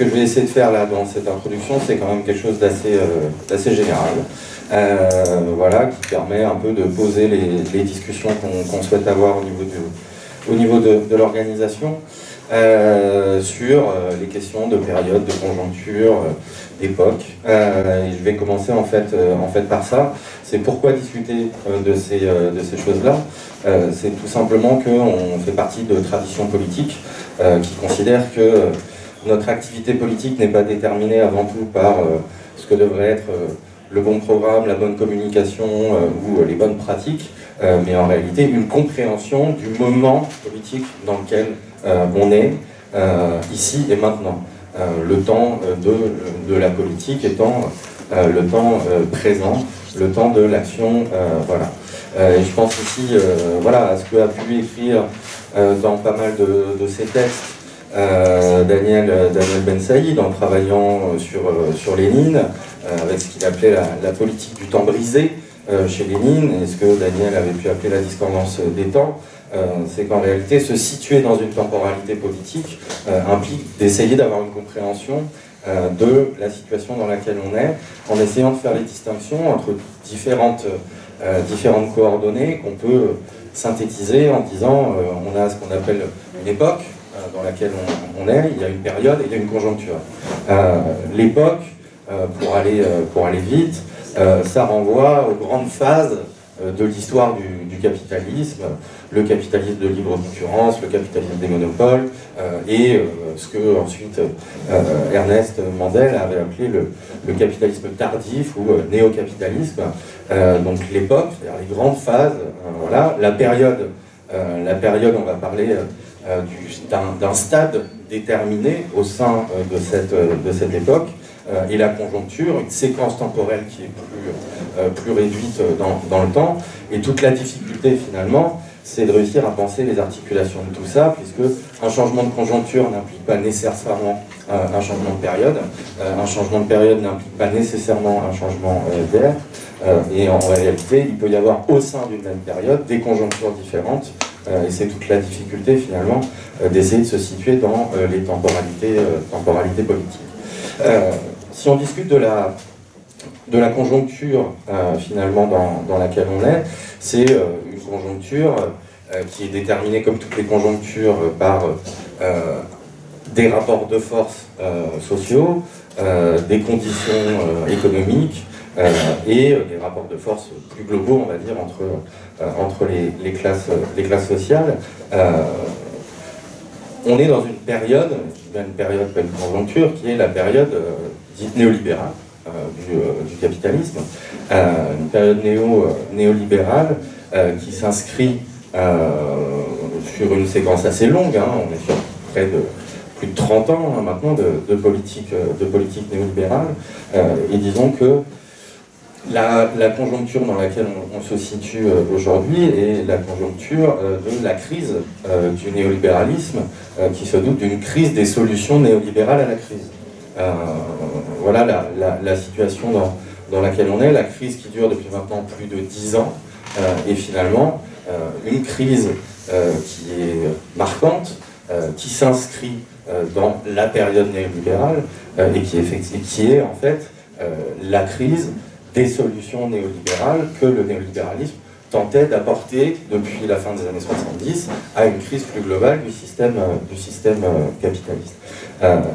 que je vais essayer de faire là dans cette introduction, c'est quand même quelque chose d'assez général. voilà, qui permet un peu de poser les, discussions qu'on souhaite avoir au niveau, au niveau de, l'organisation. Euh, sur euh, les questions de période, de conjoncture, euh, d'époque. et je vais commencer en fait, en fait par ça. C'est pourquoi discuter de ces, de ces choses-là C'est tout simplement qu'on fait partie de traditions politiques qui considèrent que notre activité politique n'est pas déterminée avant tout par ce que devrait être le bon programme, la bonne communication ou les bonnes pratiques, mais en réalité une compréhension du moment politique dans lequel euh, on est euh, ici et maintenant. Euh, le temps de, la politique étant le temps présent, le temps de l'action, voilà. je pense aussi voilà, à ce que a pu écrire dans pas mal de, de ses textes Daniel, Daniel Ben Saïd en travaillant sur, sur Lénine, avec ce qu'il appelait la, politique du temps brisé chez Lénine, et ce que Daniel avait pu appeler la discordance des temps. Euh, c'est qu'en réalité, se situer dans une temporalité politique euh, implique d'essayer d'avoir une compréhension euh, de la situation dans laquelle on est, en essayant de faire les distinctions entre différentes coordonnées qu'on peut synthétiser en disant on a ce qu'on appelle une époque dans laquelle on, est, il y a une période et il y a une conjoncture. L'époque, pour, aller, pour aller vite, ça renvoie aux grandes phases de l'histoire du, capitalisme, le capitalisme de libre concurrence, le capitalisme des monopoles, euh, et euh, ce que ensuite euh, Ernest Mandel avait appelé le, capitalisme tardif ou néo-capitalisme. donc l'époque, c'est-à-dire les grandes phases, voilà, la période, la période, on va parler d'un stade déterminé au sein de cette, de cette époque, et la conjoncture, une séquence temporelle qui est plus, plus réduite dans, dans, le temps, et toute la difficulté finalement, c'est de réussir à penser les articulations de tout ça, puisque un changement de conjoncture n'implique pas nécessairement euh, un changement de période, euh, un changement de période n'implique pas nécessairement un changement euh, d'air, et en réalité, il peut y avoir au sein d'une même période des conjonctures différentes, et c'est toute la difficulté finalement d'essayer de se situer dans les temporalités, temporalités politiques. si on discute de la, de la conjoncture finalement dans, laquelle on est, c'est conjoncture euh, qui est déterminée, comme toutes les conjonctures, euh, par euh, des rapports de force sociaux, des conditions économiques et des rapports de force plus globaux, on va dire, entre, les, classes, les classes sociales. on est dans une période, une période, une conjoncture, qui est la période dite néolibérale du, capitalisme, une période néo, néolibérale euh, qui s'inscrit euh, sur une séquence assez longue, hein. on est sur près de plus de 30 ans hein, maintenant de, politique, euh, de politique néolibérale, et disons que la, conjoncture dans laquelle on, se situe aujourd'hui est la conjoncture de la crise du néolibéralisme qui se doute d'une crise des solutions néolibérales à la crise. Voilà la, situation dans, dans, laquelle on est, la crise qui dure depuis maintenant plus de 10 ans, euh, et finalement, euh, une crise euh, qui est marquante, qui s'inscrit dans la période néolibérale et qui, est, qui est en fait la crise des solutions néolibérales que le néolibéralisme tentait d'apporter depuis la fin des années 70 à une crise plus globale du système, du système capitaliste.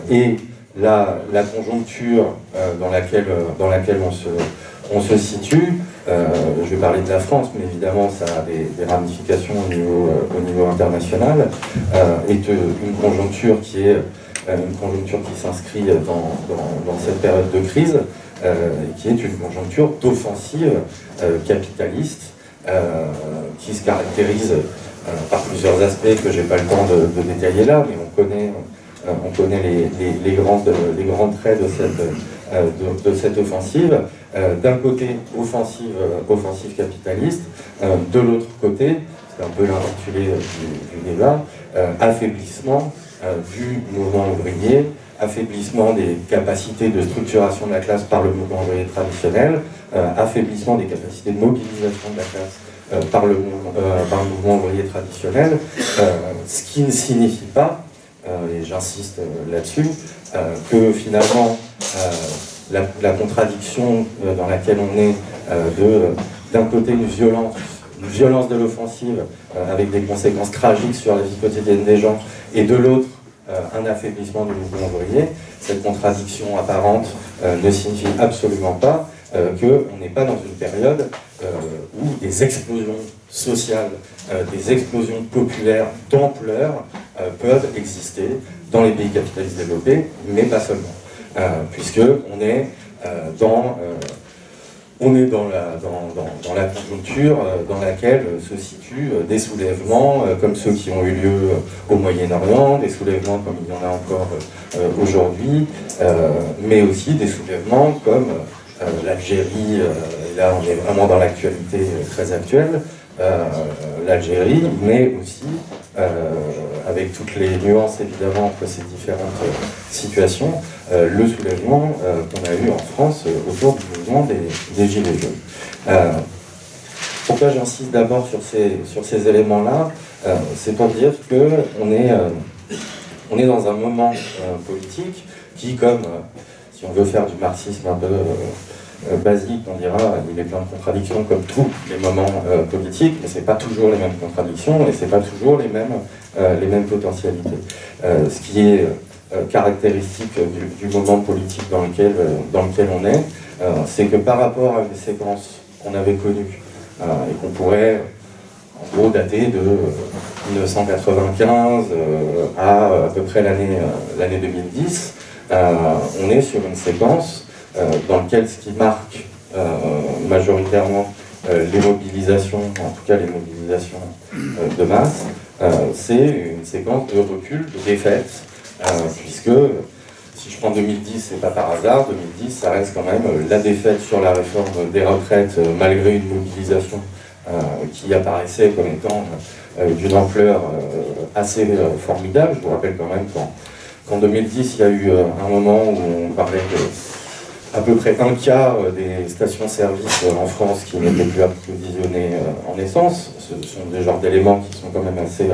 et la, conjoncture dans, laquelle, dans laquelle on se, situe. Euh, je vais parler de la France, mais évidemment ça a des, ramifications au niveau, euh, au niveau international, euh, est une conjoncture qui est une conjoncture qui s'inscrit dans, dans, cette période de crise, qui est une conjoncture d'offensive capitaliste, qui se caractérise par plusieurs aspects que je n'ai pas le temps de, détailler là, mais on connaît, on connaît les, grandes, grands traits de cette, cette offensive. Euh, d'un côté offensive, euh, offensive capitaliste, euh, de l'autre côté, c'est un peu l'intitulé du, débat, affaiblissement du mouvement ouvrier, affaiblissement des capacités de structuration de la classe par le mouvement ouvrier traditionnel, affaiblissement des capacités de mobilisation de la classe par, le, par, le, mouvement ouvrier traditionnel, ce qui ne signifie pas, et j'insiste là-dessus, que finalement la, contradiction dans laquelle on est d'un côté une violence, une violence de l'offensive avec des conséquences tragiques sur la vie quotidienne des gens, et de l'autre un affaiblissement du mouvement ouvrier, cette contradiction apparente ne signifie absolument pas euh, qu'on n'est pas dans une période euh, où des explosions sociales, euh, des explosions populaires d'ampleur peuvent exister dans les pays capitalistes développés, mais pas seulement. puisque on est dans on est dans la, dans, conjoncture dans laquelle se situent des soulèvements comme ceux qui ont eu lieu au Moyen-Orient, des soulèvements comme il y en a encore aujourd'hui, mais aussi des soulèvements comme euh, L'Algérie, euh, là on est vraiment dans l'actualité euh, très actuelle, l'Algérie, mais aussi avec toutes les nuances évidemment entre ces différentes situations, le soulèvement qu'on a eu en France autour du mouvement des, Gilets jaunes. pourquoi j'insiste d'abord sur ces, sur ces éléments-là? C'est pour dire qu'on est, on est dans un moment politique qui, comme si on veut faire du marxisme un peu euh, euh, basique, on dira, il est plein de contradictions comme tous les moments euh, politiques, mais ce n'est pas toujours les mêmes contradictions et ce n'est pas toujours les mêmes, les mêmes potentialités. ce qui est caractéristique du, moment politique dans lequel, dans lequel on est, c'est que par rapport à des séquences qu'on avait connues et qu'on pourrait en gros dater de 1995 à à peu près l'année 2010, euh, on est sur une séquence euh, dans laquelle ce qui marque euh, majoritairement les mobilisations, en tout cas les mobilisations de masse, c'est une séquence de recul, de défaite, puisque si je prends 2010, c'est pas par hasard, 2010, ça reste quand même la défaite sur la réforme des retraites, malgré une mobilisation qui apparaissait comme étant d'une ampleur assez formidable. Je vous rappelle quand même qu'en 2010, il y a eu euh, un moment où on parlait de à peu près un quart euh, des stations-service euh, en France qui n'étaient plus approvisionnées en essence. Ce sont des genres d'éléments qui sont quand même assez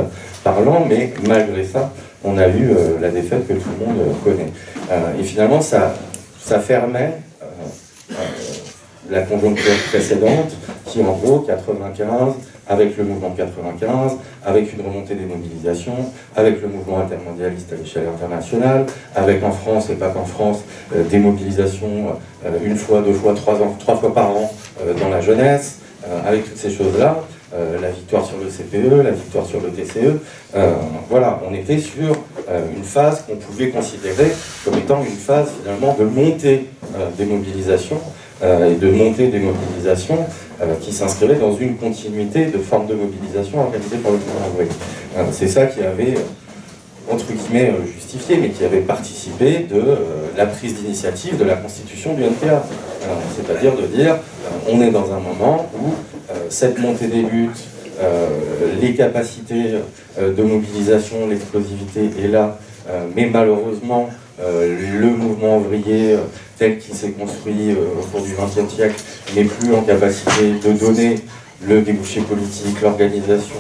parlants, mais malgré ça, on a eu la défaite que tout le monde connaît. Et finalement, ça, ça fermait la conjoncture précédente, qui en gros, 95, avec le mouvement 95, avec une remontée des mobilisations, avec le mouvement intermondialiste à l'échelle internationale, avec en France, et pas qu'en France, euh, des mobilisations euh, une fois, deux fois, trois, fois par an euh, dans la jeunesse, avec toutes ces choses-là, la victoire sur le CPE, la victoire sur le TCE, voilà, on était sur une phase qu'on pouvait considérer comme étant une phase finalement de montée des mobilisations et de montée des mobilisations euh, qui s'inscrivait dans une continuité de formes de mobilisation organisées par le gouvernement euh, C'est ça qui avait, euh, entre guillemets, justifié, mais qui avait participé de la prise d'initiative de la constitution du NPA. C'est-à-dire de dire, on est dans un moment où cette montée des luttes, les capacités de mobilisation, l'explosivité est là, mais malheureusement, le mouvement ouvrier tel qu'il s'est construit euh, au cours du XXe siècle n'est plus en capacité de donner le débouché politique, l'organisation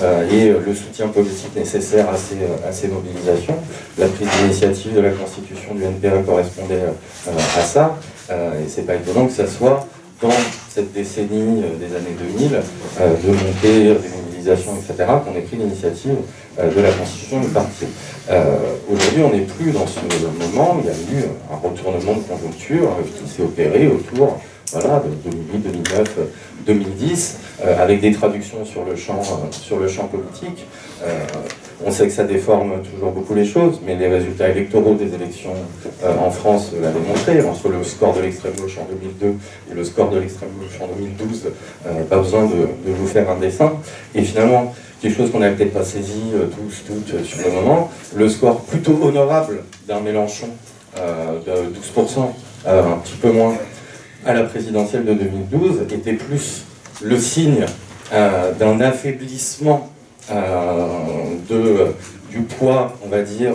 euh, et euh, le soutien politique nécessaire à ces, à ces mobilisations. La prise d'initiative de la constitution du NPA correspondait à ça, et c'est pas étonnant que ça soit dans cette décennie des années 2000 de monter des mobilisations, etc., qu'on ait pris l'initiative de la constitution du parti. Euh, aujourd'hui, on n'est plus dans ce moment. Il y a eu un retournement de conjoncture euh, qui s'est opéré autour voilà, de 2008, 2009, 2010, avec des traductions sur le champ, euh, sur le champ politique. on sait que ça déforme toujours beaucoup les choses, mais les résultats électoraux des élections en France l'avaient montré. Entre le score de l'extrême gauche en 2002 et le score de l'extrême gauche en 2012, pas besoin de, de, vous faire un dessin. Et finalement, quelque chose qu'on n'avait peut-être pas saisi euh, tous, toutes euh, sur le moment, le score plutôt honorable d'un Mélenchon euh, de 12%, un petit peu moins, à la présidentielle de 2012, était plus le signe d'un affaiblissement de, du poids, on va dire,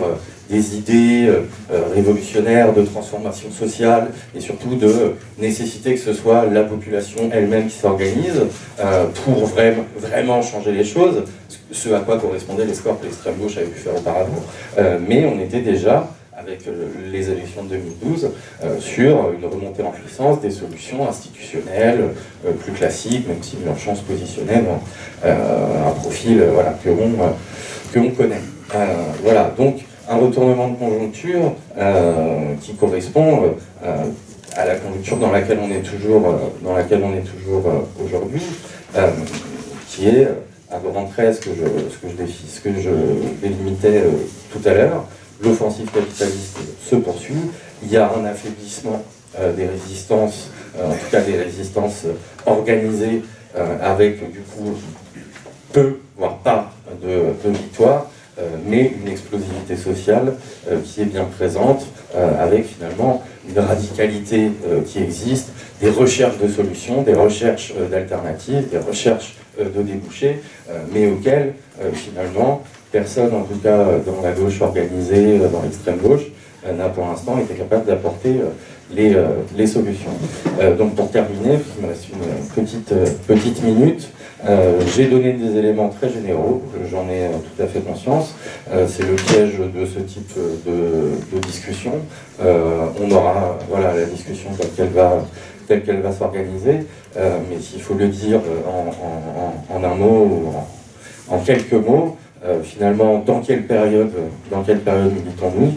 des idées euh, euh, révolutionnaires de transformation sociale et surtout de nécessité que ce soit la population elle-même qui s'organise euh, pour vraiment, changer les choses, ce à quoi correspondaient les scores que l'extrême gauche avait pu faire auparavant. mais on était déjà avec les élections de 2012 sur une remontée en puissance des solutions institutionnelles plus classiques, même si leur chance positionnelle un profil que l'on connaît. voilà, donc un retournement de conjoncture qui correspond à la conjoncture dans laquelle on est toujours, toujours aujourd'hui, qui est à rentrer je, ce que je, délimitais euh, tout à l'heure, l'offensive capitaliste se poursuit, il y a un affaiblissement euh, des résistances, euh, en tout cas des résistances organisées, avec du coup peu, voire pas de, de victoire, mais une explosivité sociale qui est bien présente, avec finalement une radicalité qui existe, des recherches de solutions, des recherches d'alternatives, des recherches euh, de débouchés, euh, mais auxquels euh, finalement personne, en tout cas dans la gauche organisée, dans l'extrême gauche, n'a pour l'instant été capable d'apporter les, solutions. donc pour terminer, il me reste une petite minute, j'ai donné des éléments très généraux, j'en ai tout à fait conscience. c'est le piège de ce type de, discussion. on aura voilà, la discussion telle qu'elle va, qu'elle va s'organiser. Euh, mais s'il faut le dire euh, en, un mot en, quelques mots, euh, finalement, dans quelle période, dans quelle période militons-nous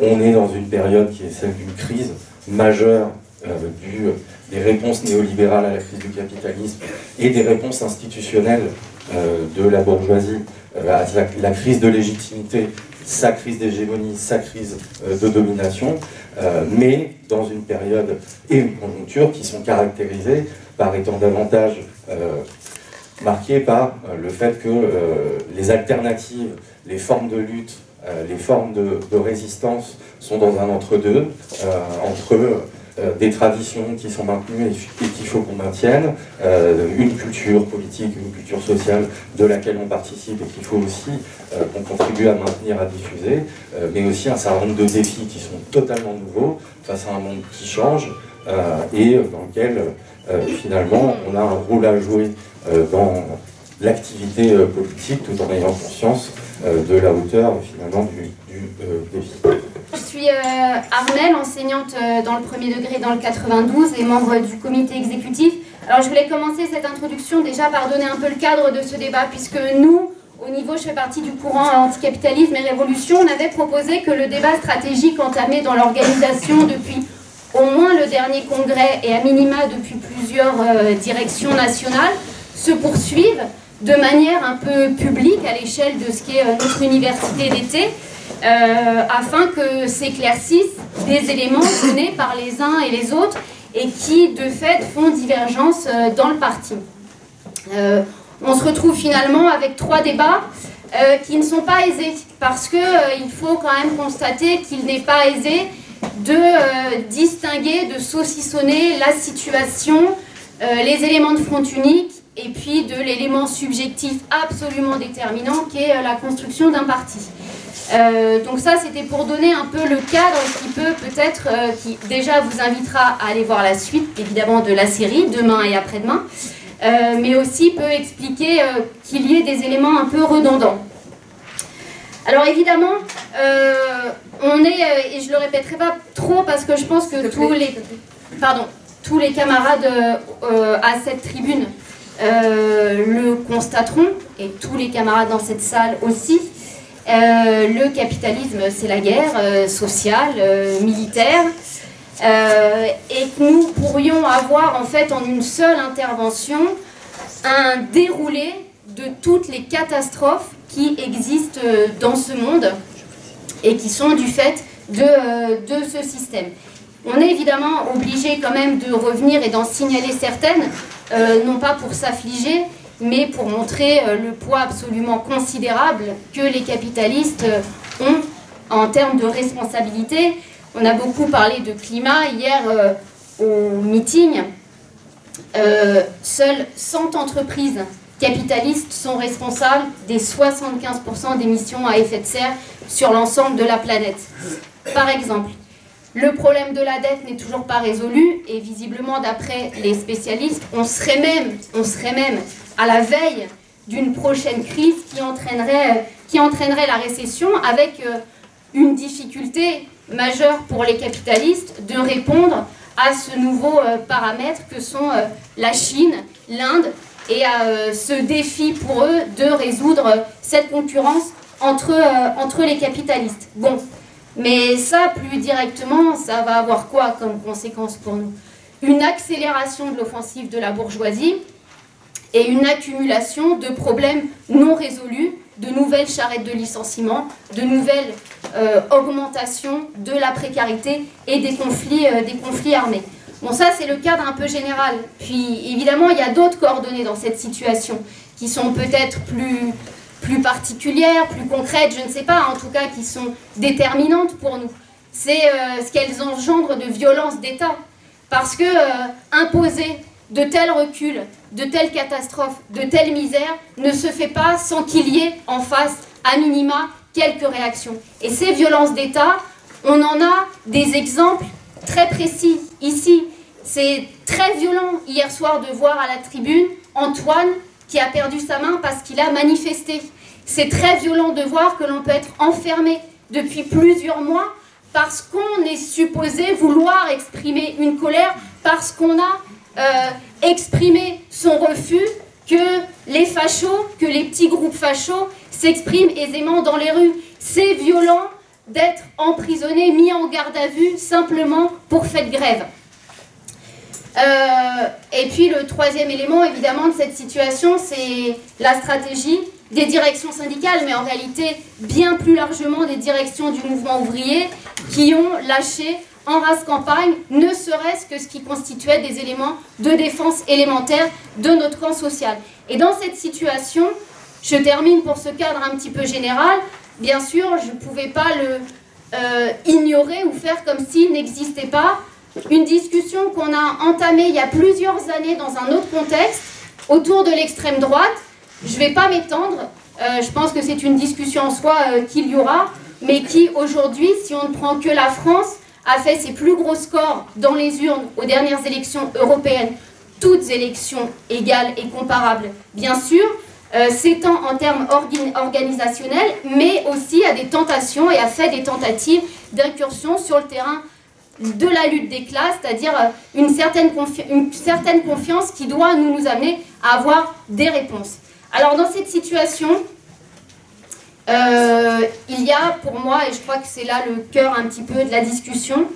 On est dans une période qui est celle d'une crise majeure du, des réponses néolibérales à la crise du capitalisme et des réponses institutionnelles de la bourgeoisie à la, crise de légitimité, sa crise d'hégémonie, sa crise de domination, mais dans une période et une conjoncture qui sont caractérisées par étant davantage euh, marquées par euh, le fait que euh, les alternatives, les formes de lutte, les formes de, résistance sont dans un entre-deux, entre des traditions qui sont maintenues et, qu'il faut qu'on maintienne, une culture politique, une culture sociale de laquelle on participe et qu'il faut aussi qu'on contribue à maintenir, à diffuser, mais aussi un certain nombre de défis qui sont totalement nouveaux, face à un monde qui change euh, et dans lequel euh, finalement on a un rôle à jouer euh, dans l'activité politique tout en ayant conscience de la hauteur finalement du, défi. Je suis Armelle, enseignante dans le premier degré dans le 92 et membre du comité exécutif. Alors je voulais commencer cette introduction déjà par donner un peu le cadre de ce débat, puisque nous, au niveau, je fais partie du courant anticapitalisme et révolution, on avait proposé que le débat stratégique entamé dans l'organisation depuis au moins le dernier congrès et à minima depuis plusieurs euh, directions nationales se poursuive de manière un peu publique à l'échelle de ce qu'est euh, notre université d'été, euh, afin que s'éclaircissent des éléments donnés par les uns et les autres et qui de fait font divergence dans le parti on se retrouve finalement avec trois débats euh, qui ne sont pas aisés, parce qu'il euh, faut quand même constater qu'il n'est pas aisé de euh, distinguer, de saucissonner la situation, les éléments de front unique, et puis de l'élément subjectif absolument déterminant qui est la construction d'un parti. Donc ça, c'était pour donner un peu le cadre qui peut peut-être, qui déjà vous invitera à aller voir la suite, évidemment, de la série, demain et après-demain. Euh, mais aussi peut expliquer euh, qu'il y ait des éléments un peu redondants. Alors évidemment, euh, on est, et je le répéterai pas trop parce que je pense que tous les, pardon, tous les camarades à cette tribune le constateront, et tous les camarades dans cette salle aussi, le capitalisme, c'est la guerre sociale, militaire, euh, et que nous pourrions avoir en fait en une seule intervention un déroulé de toutes les catastrophes qui existent euh, dans ce monde et qui sont du fait de, euh, de ce système. On est évidemment obligé quand même de revenir et d'en signaler certaines, non pas pour s'affliger, mais pour montrer le poids absolument considérable que les capitalistes ont en termes de responsabilité, on a beaucoup parlé de climat hier euh, au meeting. Euh, seules 100 entreprises capitalistes sont responsables des 75% d'émissions à effet de serre sur l'ensemble de la planète. Par exemple, le problème de la dette n'est toujours pas résolu et visiblement, d'après les spécialistes, on serait même, on serait même à la veille d'une prochaine crise qui entraînerait, qui entraînerait la récession avec euh, une difficulté majeure pour les capitalistes de répondre à ce nouveau euh, paramètre que sont euh, la Chine, l'Inde, et à ce défi pour eux de résoudre cette concurrence entre, entre les capitalistes. Bon, mais ça, plus directement, ça va avoir quoi comme conséquence pour nous? Une accélération de l'offensive de la bourgeoisie et une accumulation de problèmes non résolus, de nouvelles charrettes de licenciement, de nouvelles euh, augmentations de la précarité et des conflits, euh, des conflits armés. Bon, ça, c'est le cadre un peu général. Puis, évidemment, il y a d'autres coordonnées dans cette situation qui sont peut-être plus, plus particulières, plus concrètes, je ne sais pas, en tout cas, qui sont déterminantes pour nous. C'est euh, ce qu'elles engendrent de violence d'État. Parce que imposer de tels reculs, de telles catastrophes, de telles misères ne se fait pas sans qu'il y ait en face, à minima, quelques réactions. Et ces violences d'État, on en a des exemples très précis ici. C'est très violent hier soir de voir à la tribune Antoine qui a perdu sa main parce qu'il a manifesté. C'est très violent de voir que l'on peut être enfermé depuis plusieurs mois parce qu'on est supposé vouloir exprimer une colère, parce qu'on a euh, exprimer son refus que les fachos, que les petits groupes fachos s'expriment aisément dans les rues. C'est violent d'être emprisonné, mis en garde à vue simplement pour faire grève. Euh, et puis le troisième élément, évidemment, de cette situation, c'est la stratégie des directions syndicales, mais en réalité bien plus largement des directions du mouvement ouvrier qui ont lâché en race campagne, ne serait-ce que ce qui constituait des éléments de défense élémentaire de notre camp social. Et dans cette situation, je termine pour ce cadre un petit peu général, bien sûr, je ne pouvais pas le euh, ignorer ou faire comme s'il n'existait pas. Une discussion qu'on a entamée il y a plusieurs années dans un autre contexte, autour de l'extrême droite. Je ne vais pas m'étendre, euh, je pense que c'est une discussion en soi euh, qu'il y aura, mais qui aujourd'hui, si on ne prend que la France, a fait ses plus gros scores dans les urnes aux dernières élections européennes, toutes élections égales et comparables, bien sûr, euh, s'étend en termes organisationnels, mais aussi à des tentations et a fait des tentatives d'incursion sur le terrain de la lutte des classes, c'est-à-dire euh, une, certaine confiance qui doit nous amener à avoir des réponses. Alors dans cette situation, euh, il y a pour moi, et je crois que c'est là le cœur un petit peu de la discussion,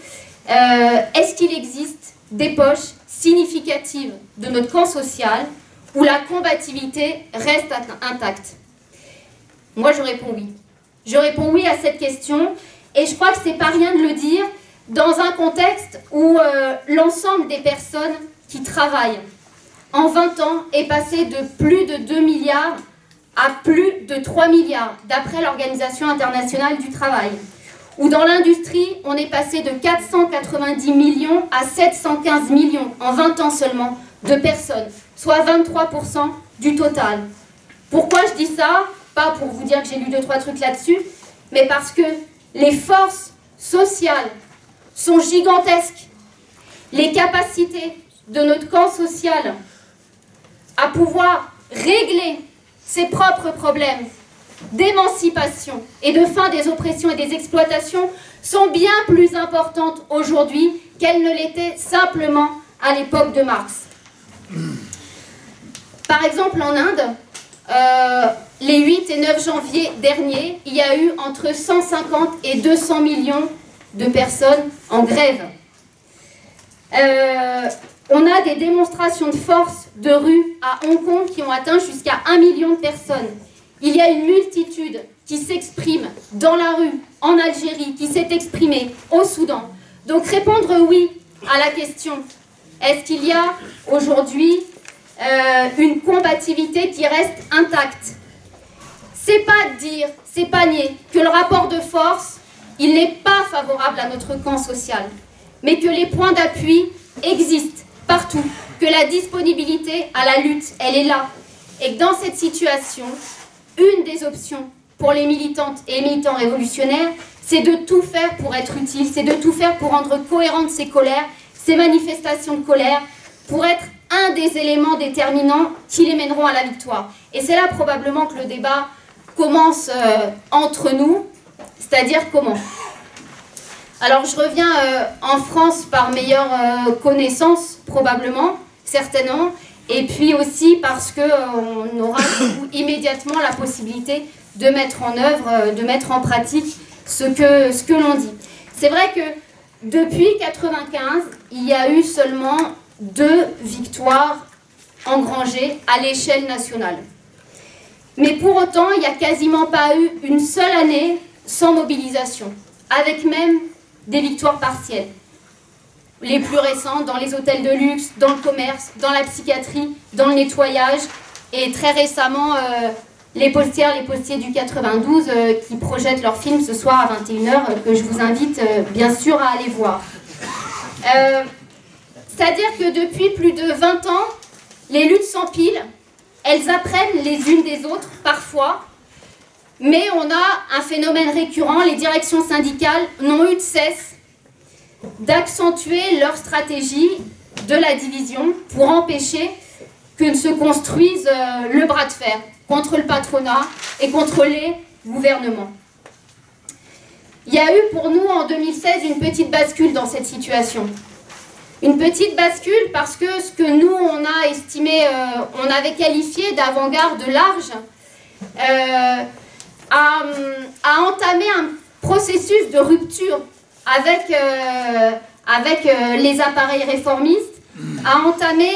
euh, est-ce qu'il existe des poches significatives de notre camp social où la combativité reste intacte? Moi, je réponds oui. Je réponds oui à cette question, et je crois que c'est pas rien de le dire dans un contexte où euh, l'ensemble des personnes qui travaillent en 20 ans est passé de plus de 2 milliards à plus de 3 milliards, d'après l'Organisation internationale du travail. Ou dans l'industrie, on est passé de 490 millions à 715 millions en 20 ans seulement de personnes, soit 23% du total. Pourquoi je dis ça? Pas pour vous dire que j'ai lu deux, trois trucs là-dessus, mais parce que les forces sociales sont gigantesques. Les capacités de notre camp social à pouvoir régler ses propres problèmes d'émancipation et de fin des oppressions et des exploitations sont bien plus importantes aujourd'hui qu'elles ne l'étaient simplement à l'époque de Marx. Par exemple, en Inde, euh, les 8 et 9 janvier dernier, il y a eu entre 150 et 200 millions de personnes en grève. Euh, on a des démonstrations de force de rue à Hong Kong qui ont atteint jusqu'à un million de personnes. Il y a une multitude qui s'exprime dans la rue, en Algérie, qui s'est exprimée au Soudan. Donc répondre oui à la question, est-ce qu'il y a aujourd'hui euh, une combativité qui reste intacte? C'est pas dire, c'est pas nier que le rapport de force, il n'est pas favorable à notre camp social, mais que les points d'appui existent partout, que la disponibilité à la lutte, elle est là. Et que dans cette situation, une des options pour les militantes et militants révolutionnaires, c'est de tout faire pour être utile, c'est de tout faire pour rendre cohérentes ces colères, ces manifestations de colère, pour être un des éléments déterminants qui les mèneront à la victoire. Et c'est là probablement que le débat commence euh, entre nous, C'est-à-dire comment? Alors je reviens euh, en France par meilleure euh, connaissance, probablement, certainement, et puis aussi parce qu'on aura immédiatement la possibilité de mettre en œuvre, de mettre en pratique ce que, ce que l'on dit. C'est vrai que depuis 1995, il y a eu seulement deux victoires engrangées à l'échelle nationale. Mais pour autant, il n'y a quasiment pas eu une seule année sans mobilisation, avec même des victoires partielles. Les plus récentes dans les hôtels de luxe, dans le commerce, dans la psychiatrie, dans le nettoyage, et très récemment, euh, les postières, les postiers du 92 euh, qui projettent leur film ce soir à 21h, euh, que je vous invite bien sûr à aller voir. C'est-à-dire que depuis plus de 20 ans, les luttes s'empilent, elles apprennent les unes des autres parfois, mais on a un phénomène récurrent, les directions syndicales n'ont eu de cesse d'accentuer leur stratégie de la division pour empêcher que ne se construise euh, le bras de fer contre le patronat et contre les gouvernements. Il y a eu pour nous en 2016 une petite bascule dans cette situation. Une petite bascule parce que ce que nous, on a estimé, euh, on avait qualifié d'avant-garde large, euh, a, a, entamé un processus de rupture avec, euh, avec les appareils réformistes, a entamé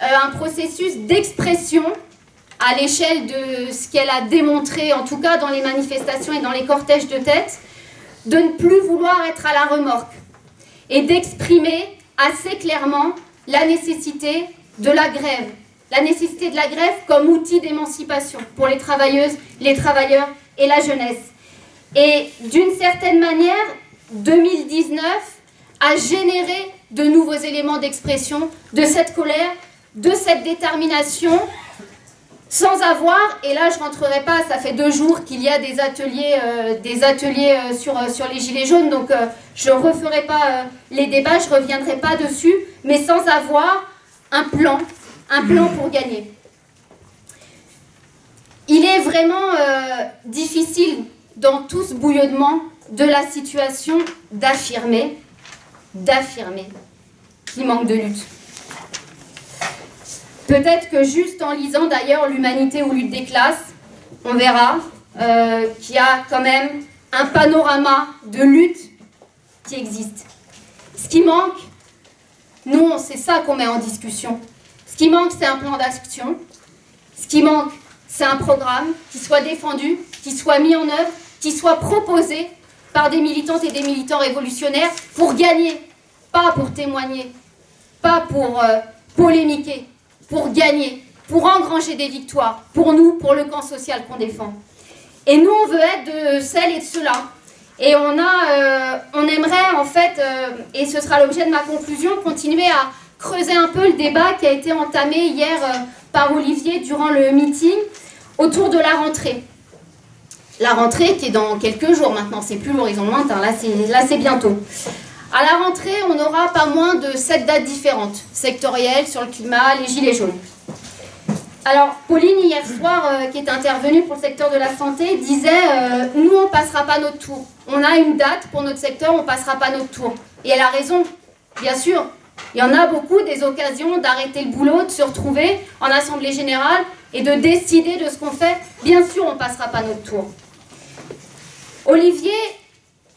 un processus d'expression à l'échelle de ce qu'elle a démontré, en tout cas dans les manifestations et dans les cortèges de tête, de ne plus vouloir être à la remorque et d'exprimer assez clairement la nécessité de la grève, la nécessité de la grève comme outil d'émancipation pour les travailleuses, les travailleurs et la jeunesse. Et d'une certaine manière, 2019 a généré de nouveaux éléments d'expression de cette colère, de cette détermination sans avoir, et là je ne rentrerai pas, ça fait deux jours qu'il y a des ateliers, euh, des ateliers euh, sur, euh, sur les gilets jaunes, donc je ne referai pas les débats, je ne reviendrai pas dessus, mais sans avoir un plan, un plan pour gagner. Il est vraiment difficile dans tout ce bouillonnement de la situation d'affirmer, d'affirmer qu'il manque de lutte. Peut-être que juste en lisant d'ailleurs l'humanité ou lutte des classes, on verra euh, qu'il y a quand même un panorama de lutte qui existe. Ce qui manque, nous, c'est ça qu'on met en discussion. Ce qui manque, c'est un plan d'action. Ce qui manque, c'est un programme qui soit défendu, qui soit mis en œuvre, qui soit proposé par des militantes et des militants révolutionnaires pour gagner, pas pour témoigner, pas pour euh, polémiquer, pour gagner, pour engranger des victoires, pour nous, pour le camp social qu'on défend. Et nous, on veut être de celles et de ceux-là. Et on, a, euh, on aimerait, en fait, euh, et ce sera l'objet de ma conclusion, continuer à creuser un peu le débat qui a été entamé hier par Olivier durant le meeting autour de la rentrée. La rentrée qui est dans quelques jours maintenant, c'est plus l'horizon lointain, là c'est bientôt. À la rentrée, on aura pas moins de sept dates différentes, sectorielles, sur le climat, les gilets jaunes. Alors, Pauline, hier soir, euh, qui est intervenue pour le secteur de la santé, disait euh, Nous, on ne passera pas notre tour. On a une date pour notre secteur, on ne passera pas notre tour. Et elle a raison, bien sûr. Il y en a beaucoup des occasions d'arrêter le boulot, de se retrouver en assemblée générale et de décider de ce qu'on fait. Bien sûr, on ne passera pas notre tour. Olivier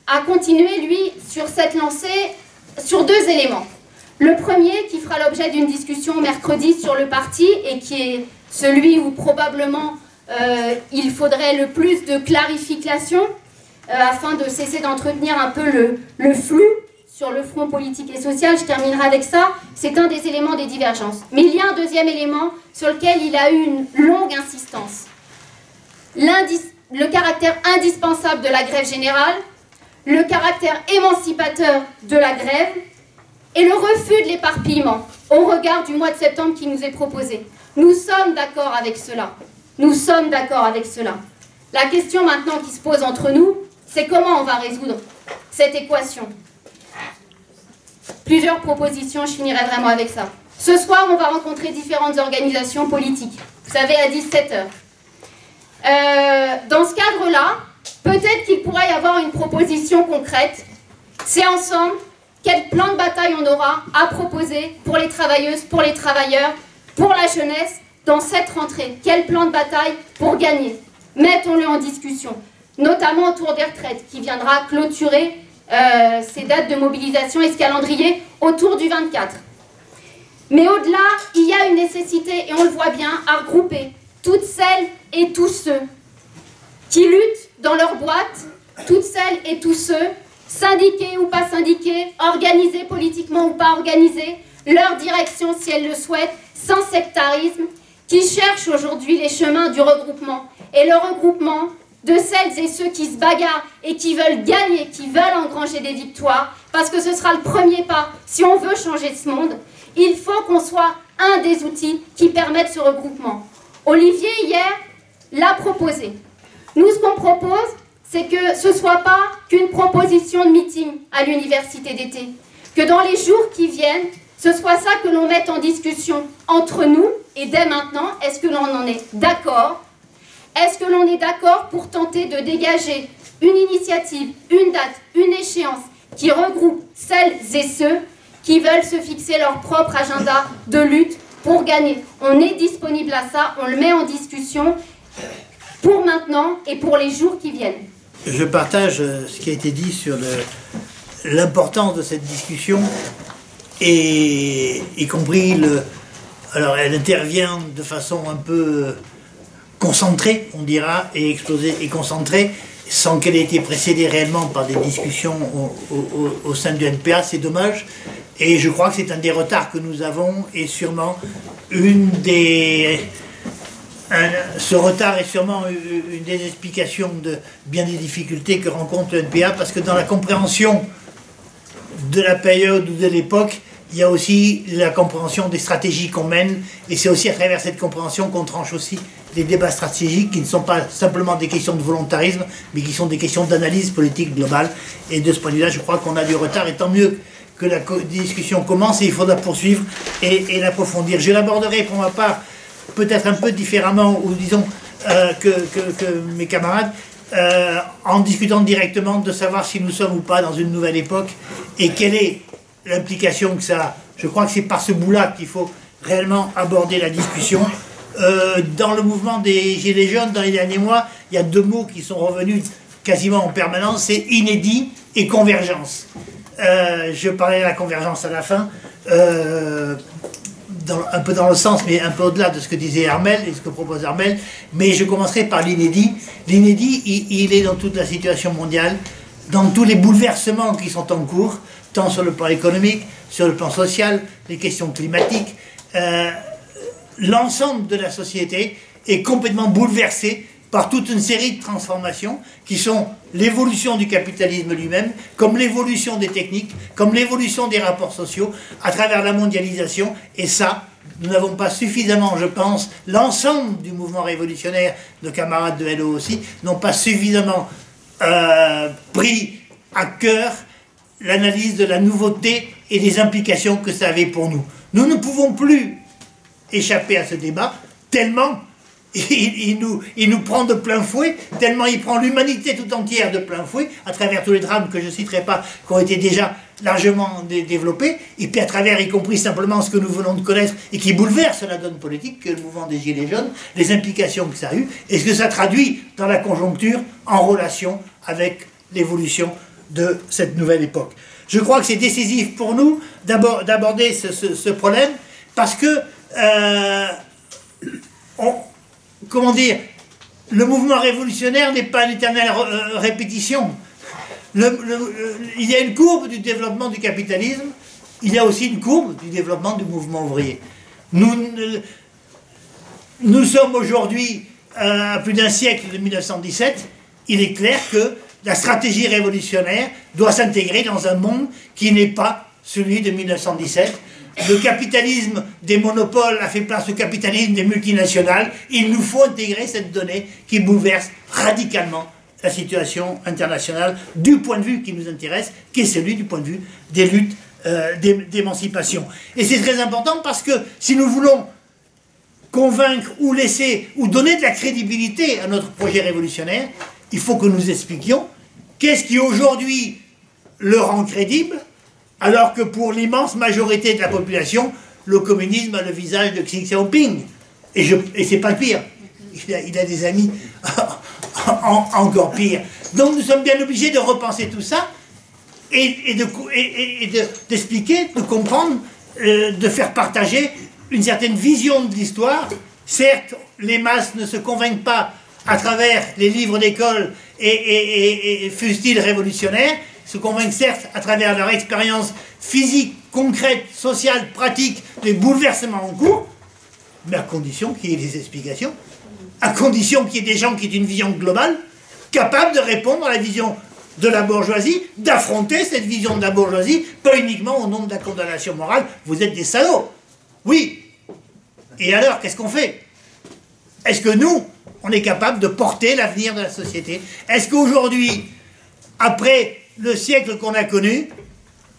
a continué, lui, sur cette lancée, sur deux éléments. Le premier, qui fera l'objet d'une discussion mercredi sur le parti et qui est celui où probablement euh, il faudrait le plus de clarification euh, afin de cesser d'entretenir un peu le, le flou sur le front politique et social. Je terminerai avec ça. C'est un des éléments des divergences. Mais il y a un deuxième élément sur lequel il a eu une longue insistance. Le caractère indispensable de la grève générale le caractère émancipateur de la grève et le refus de l'éparpillement au regard du mois de septembre qui nous est proposé. Nous sommes d'accord avec cela. Nous sommes d'accord avec cela. La question maintenant qui se pose entre nous, c'est comment on va résoudre cette équation? Plusieurs propositions, je finirai vraiment avec ça. Ce soir, on va rencontrer différentes organisations politiques. Vous savez, à 17h. Euh, dans ce cadre-là, Peut-être qu'il pourrait y avoir une proposition concrète. C'est ensemble quel plan de bataille on aura à proposer pour les travailleuses, pour les travailleurs, pour la jeunesse dans cette rentrée. Quel plan de bataille pour gagner? Mettons-le en discussion, notamment autour des retraites, qui viendra clôturer euh, ces dates de mobilisation et ce calendrier autour du 24. Mais au-delà, il y a une nécessité, et on le voit bien, à regrouper toutes celles et tous ceux qui luttent dans leur boîte, toutes celles et tous ceux, syndiqués ou pas syndiqués, organisés politiquement ou pas organisés, leur direction si elles le souhaitent, sans sectarisme, qui cherchent aujourd'hui les chemins du regroupement. Et le regroupement de celles et ceux qui se bagarrent et qui veulent gagner, qui veulent engranger des victoires, parce que ce sera le premier pas si on veut changer ce monde, il faut qu'on soit un des outils qui permettent ce regroupement. Olivier, hier, l'a proposé. Nous, ce qu'on propose, c'est que ce ne soit pas qu'une proposition de meeting à l'université d'été. Que dans les jours qui viennent, ce soit ça que l'on mette en discussion entre nous et dès maintenant, est-ce que l'on en est d'accord Est-ce que l'on est d'accord pour tenter de dégager une initiative, une date, une échéance qui regroupe celles et ceux qui veulent se fixer leur propre agenda de lutte pour gagner? On est disponible à ça, on le met en discussion pour maintenant et pour les jours qui viennent. Je partage euh, ce qui a été dit sur l'importance de cette discussion et y compris le. Alors, elle intervient de façon un peu concentrée, on dira, et explosée et concentrée, sans qu'elle ait été précédée réellement par des discussions au, sein du NPA, c'est dommage. Et je crois que c'est un des retards que nous avons et sûrement une des. ce retard est sûrement une des explications de bien des difficultés que rencontre le NPA parce que dans la compréhension de la période ou de l'époque, il y a aussi la compréhension des stratégies qu'on mène, et c'est aussi à travers cette compréhension qu'on tranche aussi des débats stratégiques qui ne sont pas simplement des questions de volontarisme, mais qui sont des questions d'analyse politique globale. Et de ce point de vue-là, je crois qu'on a du retard, et tant mieux que la discussion commence, et il faudra poursuivre et, l'approfondir. Je l'aborderai pour ma part peut-être un peu différemment, ou disons euh, que, mes camarades, euh, en discutant directement de savoir si nous sommes ou pas dans une nouvelle époque, et quelle est l'implication que ça a. Je crois que c'est par ce bout-là qu'il faut réellement aborder la discussion. Euh, dans le mouvement des Gilets jaunes, dans les derniers mois, il y a deux mots qui sont revenus quasiment en permanence, c'est inédit et convergence. Euh, je parlais de la convergence à la fin, euh, un peu dans le sens, mais un peu au-delà de ce que disait Armel et ce que propose Armel, mais je commencerai par l'inédit. L'inédit, il, est dans toute la situation mondiale, dans tous les bouleversements qui sont en cours, tant sur le plan économique, sur le plan social, les questions climatiques. L'ensemble de la société est complètement bouleversé par toute une série de transformations qui sont l'évolution du capitalisme lui-même, comme l'évolution des techniques, comme l'évolution des rapports sociaux à travers la mondialisation. Et ça, nous n'avons pas suffisamment, je pense, l'ensemble du mouvement révolutionnaire, de camarades de LO aussi, n'ont pas suffisamment euh, pris à cœur l'analyse de la nouveauté et des implications que ça avait pour nous. Nous ne pouvons plus échapper à ce débat, tellement il, nous, il nous prend de plein fouet, tellement il prend l'humanité tout entière de plein fouet, à travers tous les drames que je ne citerai pas, qui ont été déjà largement développés, et puis à travers, y compris simplement ce que nous venons de connaître, et qui bouleverse la donne politique, que le mouvement des Gilets jaunes, les implications que ça a eu, et ce que ça traduit dans la conjoncture en relation avec l'évolution de cette nouvelle époque. Je crois que c'est décisif pour nous d'aborder ce, problème parce que, euh, comment dire, le mouvement révolutionnaire n'est pas une éternelle euh, répétition. il y a une courbe du développement du capitalisme, il y a aussi une courbe du développement du mouvement ouvrier. Nous sommes aujourd'hui à plus d'un siècle de 1917. Il est clair que la stratégie révolutionnaire doit s'intégrer dans un monde qui n'est pas celui de 1917. Le capitalisme des monopoles a fait place au capitalisme des multinationales. Il nous faut intégrer cette donnée qui bouleverse radicalement la situation internationale du point de vue qui nous intéresse, qui est celui du point de vue des luttes euh, d'émancipation. Et c'est très important parce que si nous voulons convaincre ou laisser ou donner de la crédibilité à notre projet révolutionnaire, il faut que nous expliquions qu'est-ce qui aujourd'hui le rend crédible, alors que pour l'immense majorité de la population, le communisme a le visage de Xi Jinping. Et, je, et c'est pas le pire. Il a, des amis encore pire. Donc nous sommes bien obligés de repenser tout ça et, d'expliquer, de, comprendre, euh, de faire partager une certaine vision de l'histoire. Certes, les masses ne se convainquent pas à travers les livres d'école et, et, fustiles révolutionnaires, se convainquent certes à travers leur expérience physique, concrète, sociale, pratique, des bouleversements en cours, mais à condition qu'il y ait des explications, à condition qu'il y ait des gens qui aient une vision globale, capable de répondre à la vision de la bourgeoisie, d'affronter cette vision de la bourgeoisie, pas uniquement au nom de la condamnation morale, vous êtes des salauds. Oui. Et alors, qu'est-ce qu'on fait? Est-ce que nous, on est capable de porter l'avenir de la société? Est-ce qu'aujourd'hui, après le siècle qu'on a connu,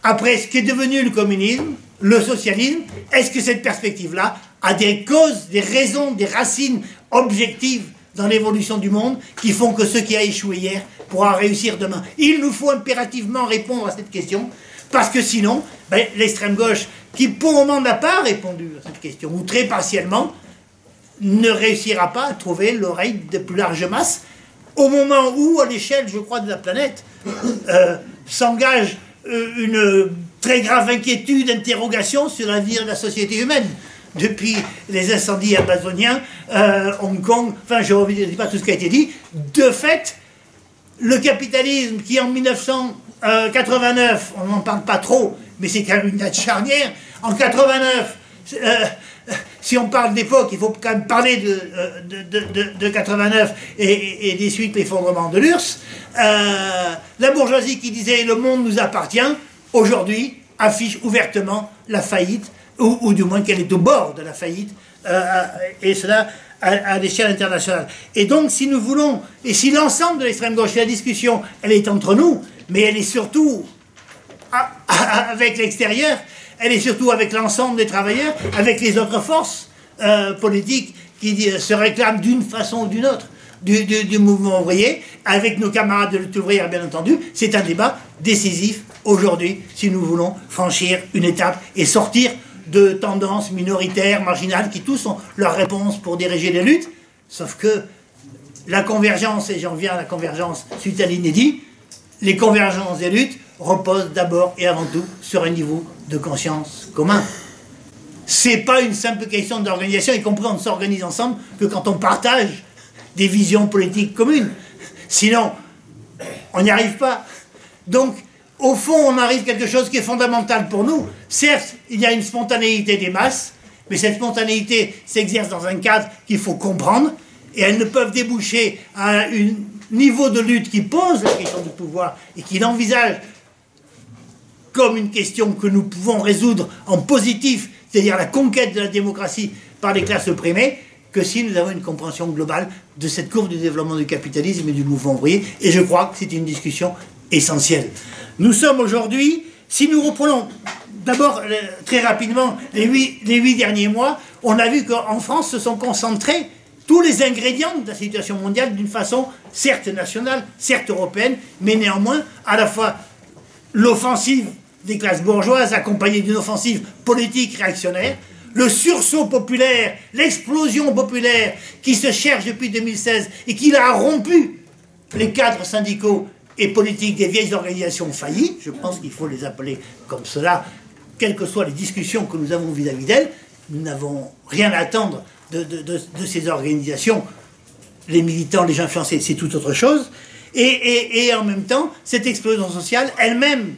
après ce qui est devenu le communisme, le socialisme, est-ce que cette perspective-là a des causes, des raisons, des racines objectives dans l'évolution du monde qui font que ce qui a échoué hier pourra réussir demain? Il nous faut impérativement répondre à cette question, parce que sinon, ben, l'extrême gauche, qui pour le moment n'a pas répondu à cette question, ou très partiellement, ne réussira pas à trouver l'oreille de plus large masse, au moment où, à l'échelle, je crois, de la planète, euh, s'engage euh, une très grave inquiétude, interrogation sur l'avenir de la société humaine. Depuis les incendies amazoniens, euh, Hong Kong, enfin je ne dis pas tout ce qui a été dit, de fait, le capitalisme qui en 1989, on n'en parle pas trop, mais c'est quand même une date charnière, en 89, euh, si on parle d'époque, il faut quand même parler de, euh, de, 89 et, des suites l'effondrement de l'URSS. la bourgeoisie qui disait le monde nous appartient, aujourd'hui affiche ouvertement la faillite ou, du moins qu'elle est au bord de la faillite, euh, et cela à, l'échelle internationale. Et donc, si nous voulons, et si l'ensemble de l'extrême gauche, la discussion, elle est entre nous, mais elle est surtout avec l'extérieur, elle est surtout avec l'ensemble des travailleurs, avec les autres forces euh, politiques qui se réclament d'une façon ou d'une autre. Du, du, mouvement ouvrier, avec nos camarades de lutte ouvrière, bien entendu. C'est un débat décisif aujourd'hui, si nous voulons franchir une étape et sortir de tendances minoritaires, marginales, qui tous ont leur réponse pour diriger les luttes, sauf que la convergence, et j'en viens à la convergence suite à l'inédit, les convergences des luttes reposent d'abord et avant tout sur un niveau de conscience commun. C'est pas une simple question d'organisation, y compris on s'organise ensemble que quand on partage des visions politiques communes. Sinon, on n'y arrive pas. Donc, au fond, on arrive quelque chose qui est fondamental pour nous. Certes, il y a une spontanéité des masses, mais cette spontanéité s'exerce dans un cadre qu'il faut comprendre, et elles ne peuvent déboucher à un niveau de lutte qui pose la question du pouvoir et qui l'envisage comme une question que nous pouvons résoudre en positif, c'est-à-dire la conquête de la démocratie par les classes opprimées, que si nous avons une compréhension globale de cette courbe du développement du capitalisme et du mouvement ouvrier. Et je crois que c'est une discussion essentielle. Nous sommes aujourd'hui, si nous reprenons d'abord euh, très rapidement les huit, les huit derniers mois, on a vu qu'en France se sont concentrés tous les ingrédients de la situation mondiale d'une façon certes nationale, certes européenne, mais néanmoins à la fois l'offensive des classes bourgeoises accompagnée d'une offensive politique réactionnaire, le sursaut populaire, l'explosion populaire qui se cherche depuis 2016 et qui a rompu les cadres syndicaux et politique des vieilles organisations faillies, je pense qu'il faut les appeler comme cela, quelles que soient les discussions que nous avons vis-à-vis d'elles, nous n'avons rien à attendre de, ces organisations. Les militants, les gens influencés, c'est tout autre chose. Et, en même temps, cette explosion sociale, elle-même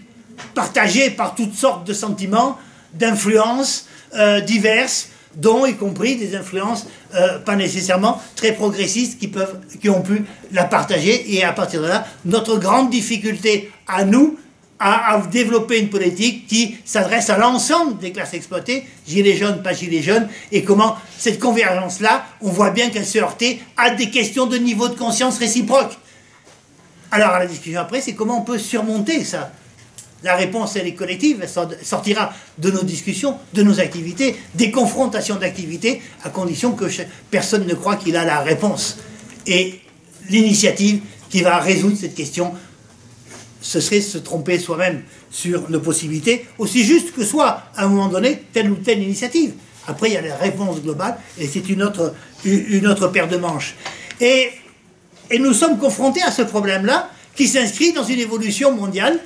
partagée par toutes sortes de sentiments, d'influences euh, diverses, dont y compris des influences euh, pas nécessairement très progressistes qui, ont pu la partager. Et à partir de là, notre grande difficulté à nous, à, développer une politique qui s'adresse à l'ensemble des classes exploitées, gilets jaunes, pas gilets jaunes, et comment cette convergence-là, on voit bien qu'elle se heurtait à des questions de niveau de conscience réciproque. Alors la discussion après, c'est comment on peut surmonter ça la réponse, elle est collective, elle sortira de nos discussions, de nos activités, des confrontations d'activités, à condition que personne ne croit qu'il a la réponse. Et l'initiative qui va résoudre cette question. Ce serait se tromper soi-même sur nos possibilités, aussi juste que soit, à un moment donné, telle ou telle initiative. Après, il y a la réponse globale, et c'est une autre, une autre paire de manches. Et, et nous sommes confrontés à ce problème-là, qui s'inscrit dans une évolution mondiale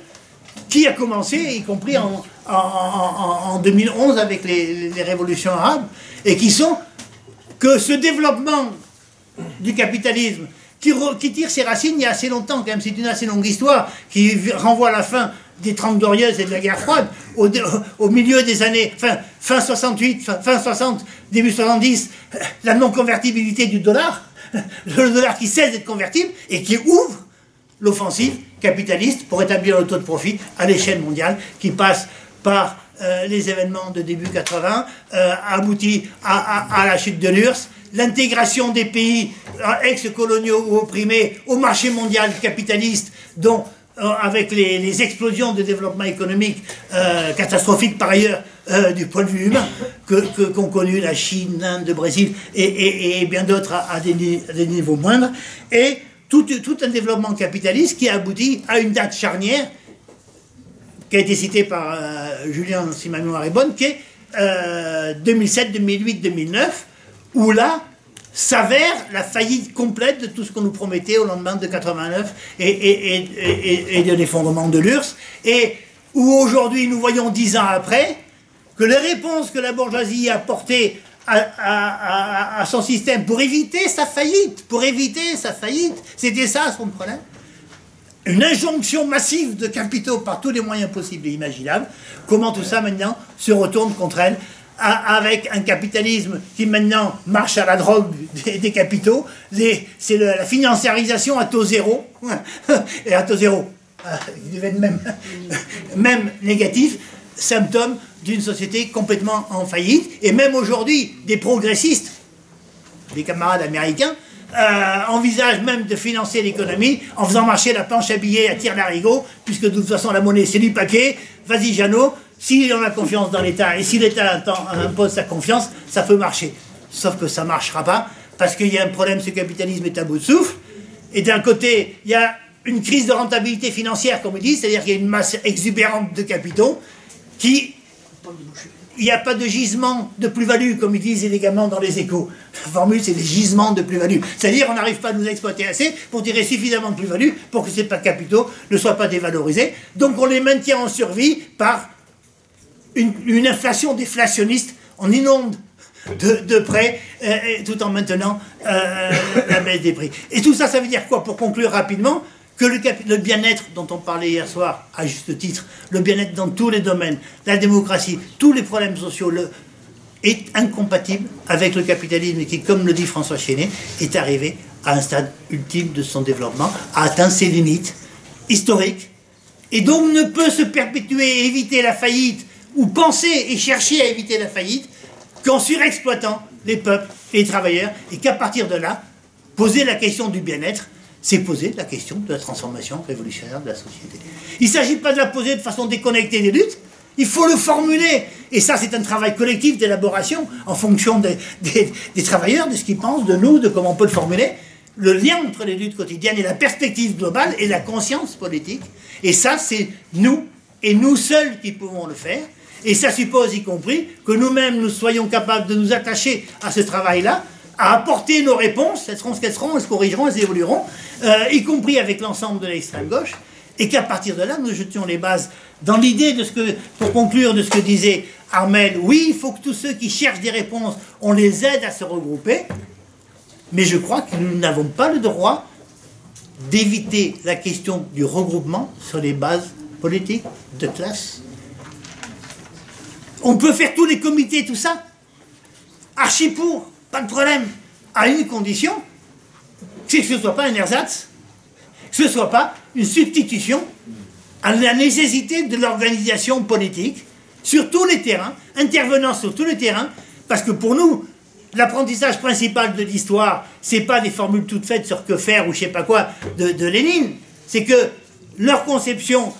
qui a commencé, y compris en, en, 2011 avec les, révolutions arabes, et qui sont que ce développement du capitalisme qui, tire ses racines il y a assez longtemps, quand même, c'est une assez longue histoire, qui renvoie à la fin des Trente Glorieuses et de la guerre froide, au, milieu des années, fin, fin 68, fin, fin 60, début 70, la non-convertibilité du dollar, le dollar qui cesse d'être convertible et qui ouvre l'offensive capitaliste pour établir le taux de profit à l'échelle mondiale qui passe par euh, les événements de début 80, euh, aboutit à, la chute de l'URSS, l'intégration des pays euh, ex-coloniaux ou opprimés au marché mondial capitaliste, dont avec les, explosions de développement économique catastrophiques par ailleurs du point de vue humain qu'ont connu la Chine, l'Inde, le Brésil et, bien d'autres à, des, des, niveaux moindres, et tout, un développement capitaliste qui aboutit à une date charnière qui a été citée par euh, Julien, si ma mémoire est bonne, qui est 2007, 2008, 2009, où là s'avère la faillite complète de tout ce qu'on nous promettait au lendemain de 89 et, et, et, de l'effondrement de l'URSS, et où aujourd'hui nous voyons dix ans après que les réponses que la bourgeoisie a apportées à, son système pour éviter sa faillite, pour éviter sa faillite. C'était ça son problème. Une injonction massive de capitaux par tous les moyens possibles et imaginables. Comment tout ça maintenant se retourne contre elle? Avec un capitalisme qui maintenant marche à la drogue des, capitaux. C'est la financiarisation à taux zéro. Et à taux zéro, il devait être même, même négatif, symptôme d'une société complètement en faillite. Et même aujourd'hui, des progressistes, des camarades américains, euh, envisagent même de financer l'économie en faisant marcher la planche à billets à tir d'arigot, puisque de toute façon la monnaie c'est du papier. Vas-y Jeannot, si on a confiance dans l'État et si l'État impose sa confiance, ça peut marcher. Sauf que ça ne marchera pas, parce qu'il y a un problème, ce capitalisme est à bout de souffle. Et d'un côté, il y a une crise de rentabilité financière, comme on dit, c'est-à-dire qu'il y a une masse exubérante de capitaux qui il n'y a pas de gisement de plus-value, comme ils disent élégamment dans les échos. La formule, c'est des gisements de plus-value. C'est-à-dire, on n'arrive pas à nous exploiter assez pour tirer suffisamment de plus-value pour que ces pas capitaux ne soient pas dévalorisés. Donc, on les maintient en survie par une, inflation déflationniste. On inonde de, prêts, euh, tout en maintenant euh, la baisse des prix. Et tout ça, ça veut dire quoi? Pour conclure rapidement, que le, bien-être dont on parlait hier soir, à juste titre, le bien-être dans tous les domaines, la démocratie, tous les problèmes sociaux, est incompatible avec le capitalisme qui, comme le dit François Chenet, est arrivé à un stade ultime de son développement, a atteint ses limites historiques, et donc ne peut se perpétuer et éviter la faillite, ou penser et chercher à éviter la faillite, qu'en surexploitant les peuples et les travailleurs, et qu'à partir de là, poser la question du bien-être c'est poser la question de la transformation révolutionnaire de la société. Il ne s'agit pas de la poser de façon déconnectée des luttes, il faut le formuler. Et ça, c'est un travail collectif d'élaboration en fonction des, travailleurs, de ce qu'ils pensent, de nous, de comment on peut le formuler. Le lien entre les luttes quotidiennes et la perspective globale et la conscience politique. Et ça, c'est nous et nous seuls qui pouvons le faire. Et ça suppose, y compris, que nous-mêmes, nous soyons capables de nous attacher à ce travail-là, à apporter nos réponses, elles seront ce qu'elles seront, elles se corrigeront, elles évolueront, euh, y compris avec l'ensemble de l'extrême gauche, et qu'à partir de là, nous jetions les bases dans l'idée de ce que, pour conclure de ce que disait Armel, oui, il faut que tous ceux qui cherchent des réponses, on les aide à se regrouper, mais je crois que nous n'avons pas le droit d'éviter la question du regroupement sur les bases politiques de classe. On peut faire tous les comités, tout ça, archi pour, pas de problème, à une condition, c'est que ce ne soit pas un ersatz, que ce ne soit pas une substitution à la nécessité de l'organisation politique sur tous les terrains, intervenant sur tous les terrains, parce que pour nous, l'apprentissage principal de l'histoire, c'est pas des formules toutes faites sur que faire ou je sais pas quoi de Lénine, c'est que leur conception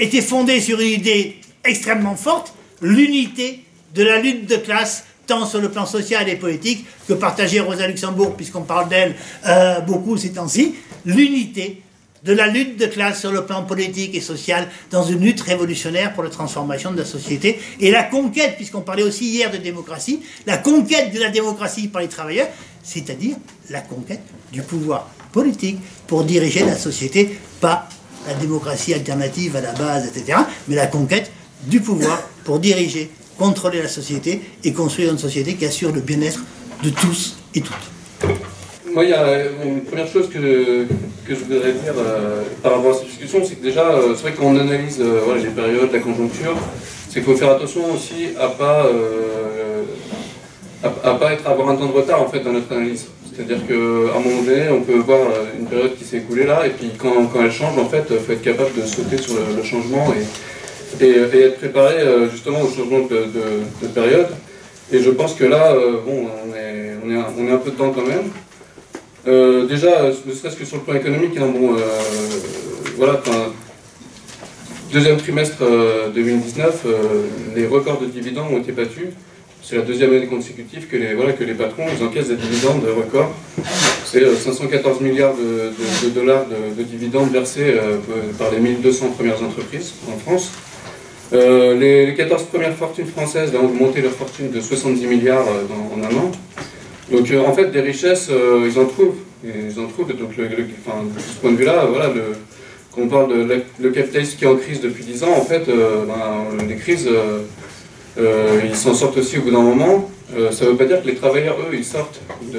était fondée sur une idée extrêmement forte, l'unité de la lutte de classe sur le plan social et politique que partager Rosa Luxembourg, puisqu'on parle d'elle euh, beaucoup ces temps-ci, l'unité de la lutte de classe sur le plan politique et social dans une lutte révolutionnaire pour la transformation de la société et la conquête, puisqu'on parlait aussi hier de démocratie, la conquête de la démocratie par les travailleurs, c'est-à-dire la conquête du pouvoir politique pour diriger la société, pas la démocratie alternative à la base, etc., mais la conquête du pouvoir pour diriger, contrôler la société et construire une société qui assure le bien-être de tous et toutes. Moi, il y a une première chose que, que je voudrais dire euh, par rapport à cette discussion, c'est que déjà, euh, c'est vrai qu'on analyse euh, les périodes, la conjoncture, c'est qu'il faut faire attention aussi à pas, à, pas être, avoir un temps de retard en fait dans notre analyse. C'est-à-dire qu'à un moment donné, on peut voir une période qui s'est écoulée là, et puis quand, quand, elle change, en fait, il faut être capable de sauter sur le, changement et, et, être préparé justement au changement de, de, période. Et je pense que là, bon, on est, on, est on est un peu dedans quand même. Euh, déjà, ne serait-ce que sur le plan économique, hein, bon, euh, voilà, deuxième trimestre 2019, euh, les records de dividendes ont été battus. C'est la deuxième année consécutive que les, voilà, que les patrons ils encaissent des dividendes de records. C'est 514 milliards de, dollars de, dividendes versés par les 1200 premières entreprises en France. Les, 14 premières fortunes françaises ont augmenté leur fortune de 70 milliards en un an. Donc euh, en fait, des richesses, euh, ils en trouvent. Ils en trouvent. Donc de ce point de vue-là, voilà, quand on parle de le capitalisme qui est en crise depuis 10 ans, en fait, euh, ben, les crises, ils s'en sortent aussi au bout d'un moment. ça ne veut pas dire que les travailleurs, eux, ils sortent de,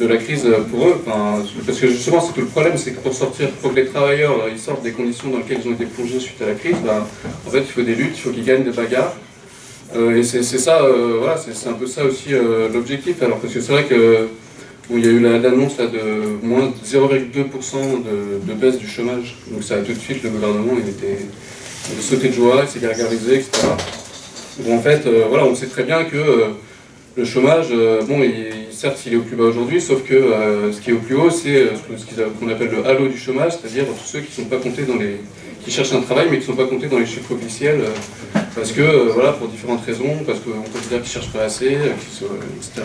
de la crise pour eux. parce que justement, c'est tout le problème, c'est que pour sortir, pour que les travailleurs ils sortent des conditions dans lesquelles ils ont été plongés suite à la crise, ben, en fait, il faut des luttes, il faut qu'ils gagnent des bagarres. Euh, et c'est ça, euh, voilà, c'est un peu ça aussi euh, l'objectif. Alors parce que c'est vrai que il y a eu l'annonce de moins 0,2% de, baisse du chômage. Donc ça a tout de suite le gouvernement il était, sauté de joie, il s'est gargarisé, etc. Donc en fait, voilà, on sait très bien que le chômage, bon, certes, il est au plus bas aujourd'hui, sauf que ce qui est au plus haut, c'est ce qu'on appelle le halo du chômage, c'est-à-dire tous ceux qui sont pas comptés dans les, qui cherchent un travail mais qui ne sont pas comptés dans les chiffres officiels parce que, euh, voilà, pour différentes raisons, parce qu'on considère qu'ils ne cherchent pas assez, euh, etc.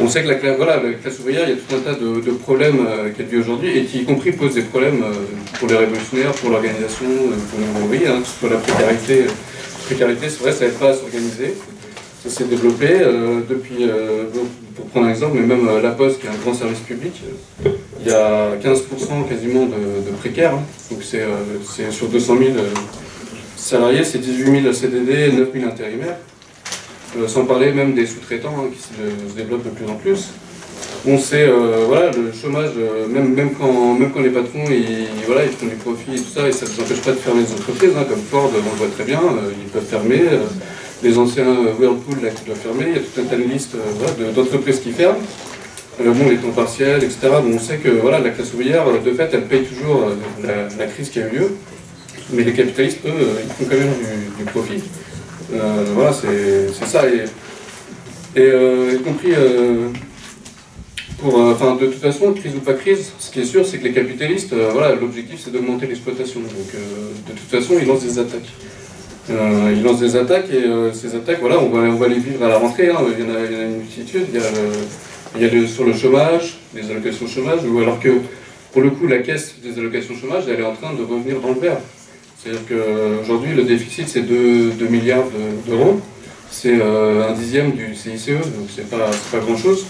On sait que la, voilà, la classe ouvrière, il y a tout un tas de, problèmes euh, qu'elle vit aujourd'hui et qui, y compris, posent des problèmes pour les révolutionnaires, pour l'organisation, pour les ouvriers, hein, que la précarité. La précarité, c'est vrai, ça n'aide pas à s'organiser. Ça s'est développé depuis, pour prendre un exemple, mais même La Poste, qui est un grand service public, il y a 15% quasiment de, précaires. Hein. donc c'est sur 200 000 salariés, c'est 18 000 CDD 9 000 intérimaires. Euh, sans parler même des sous-traitants hein, qui se, développent de plus en plus. On sait, euh, voilà, le chômage, euh, même, même, quand, même quand les patrons ils, voilà, ils font du profit et tout ça, et ça ne nous empêche pas de fermer les entreprises, hein, comme Ford, on le voit très bien, ils peuvent fermer. Les anciens Whirlpool qui doivent fermer, il y a toute une tas de listes d'entreprises qui ferment. Le monde les temps partiels, etc. On sait que voilà, la classe ouvrière, de fait, elle paye toujours la, la crise qui a eu lieu. Mais les capitalistes, eux, euh, ils font quand même du, profit. Euh, voilà, c'est ça. Et, euh, y compris pour, enfin, de toute façon, crise ou pas crise, ce qui est sûr, c'est que les capitalistes, voilà, l'objectif c'est d'augmenter l'exploitation. Donc, de toute façon, ils lancent des attaques. Ils lancent des attaques et ces attaques, voilà, on va, les vivre à la rentrée. Hein. Il, y en a, une multitude. Il y a, sur le chômage, les allocations chômage, ou alors que pour le coup, la caisse des allocations chômage, elle est en train de revenir dans le vert. C'est-à-dire qu'aujourd'hui, le déficit, c'est 2, milliards d'euros. C'est euh, un dixième du CICE, donc c'est pas, pas grand-chose.